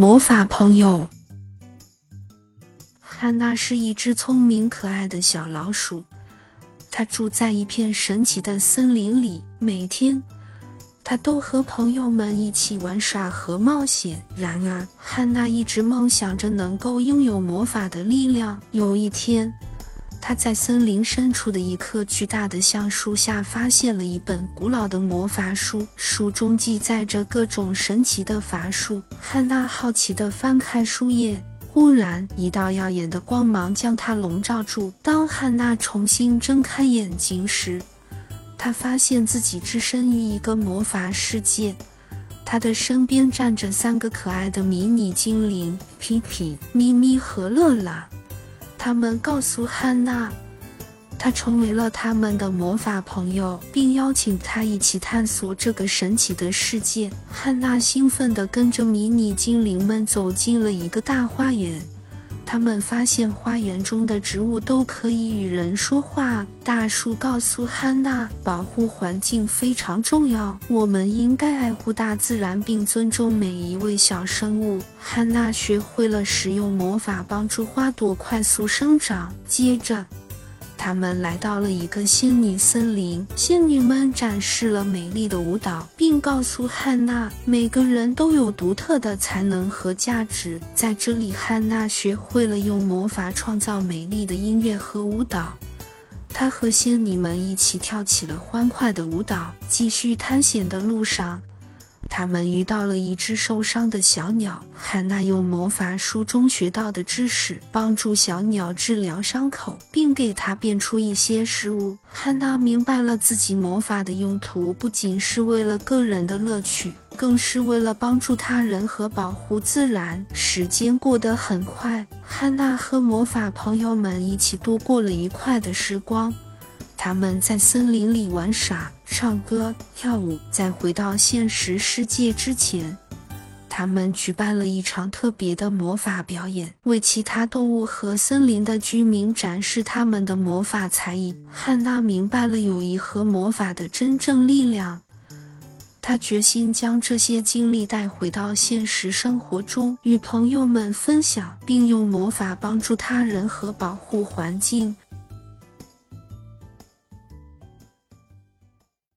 魔法朋友。汉娜是一只聪明可爱的小老鼠，它住在一片神奇的森林里。每天，它都和朋友们一起玩耍和冒险。然而，汉娜一直梦想着能够拥有魔法的力量。有一天，他在森林深处的一棵巨大的橡树下发现了一本古老的魔法书，书中记载着各种神奇的法术。汉娜好奇地翻开书页，忽然一道耀眼的光芒将她笼罩住。当汉娜重新睁开眼睛时，她发现自己置身于一个魔法世界，她的身边站着三个可爱的迷你精灵：皮皮、咪咪和乐乐。他们告诉汉娜，他成为了他们的魔法朋友，并邀请他一起探索这个神奇的世界。汉娜兴奋地跟着迷你精灵们走进了一个大花园。他们发现花园中的植物都可以与人说话。大树告诉汉娜，保护环境非常重要，我们应该爱护大自然并尊重每一位小生物。汉娜学会了使用魔法帮助花朵快速生长。接着，他们来到了一个仙女森林，仙女们展示了美丽的舞蹈，并告诉汉娜，每个人都有独特的才能和价值。在这里，汉娜学会了用魔法创造美丽的音乐和舞蹈。她和仙女们一起跳起了欢快的舞蹈。继续探险的路上。他们遇到了一只受伤的小鸟，汉娜用魔法书中学到的知识帮助小鸟治疗伤口，并给它变出一些食物。汉娜明白了自己魔法的用途不仅是为了个人的乐趣，更是为了帮助他人和保护自然。时间过得很快，汉娜和魔法朋友们一起度过了愉快的时光。他们在森林里玩耍、唱歌、跳舞。在回到现实世界之前，他们举办了一场特别的魔法表演，为其他动物和森林的居民展示他们的魔法才艺。汉娜明白了友谊和魔法的真正力量，她决心将这些经历带回到现实生活中，与朋友们分享，并用魔法帮助他人和保护环境。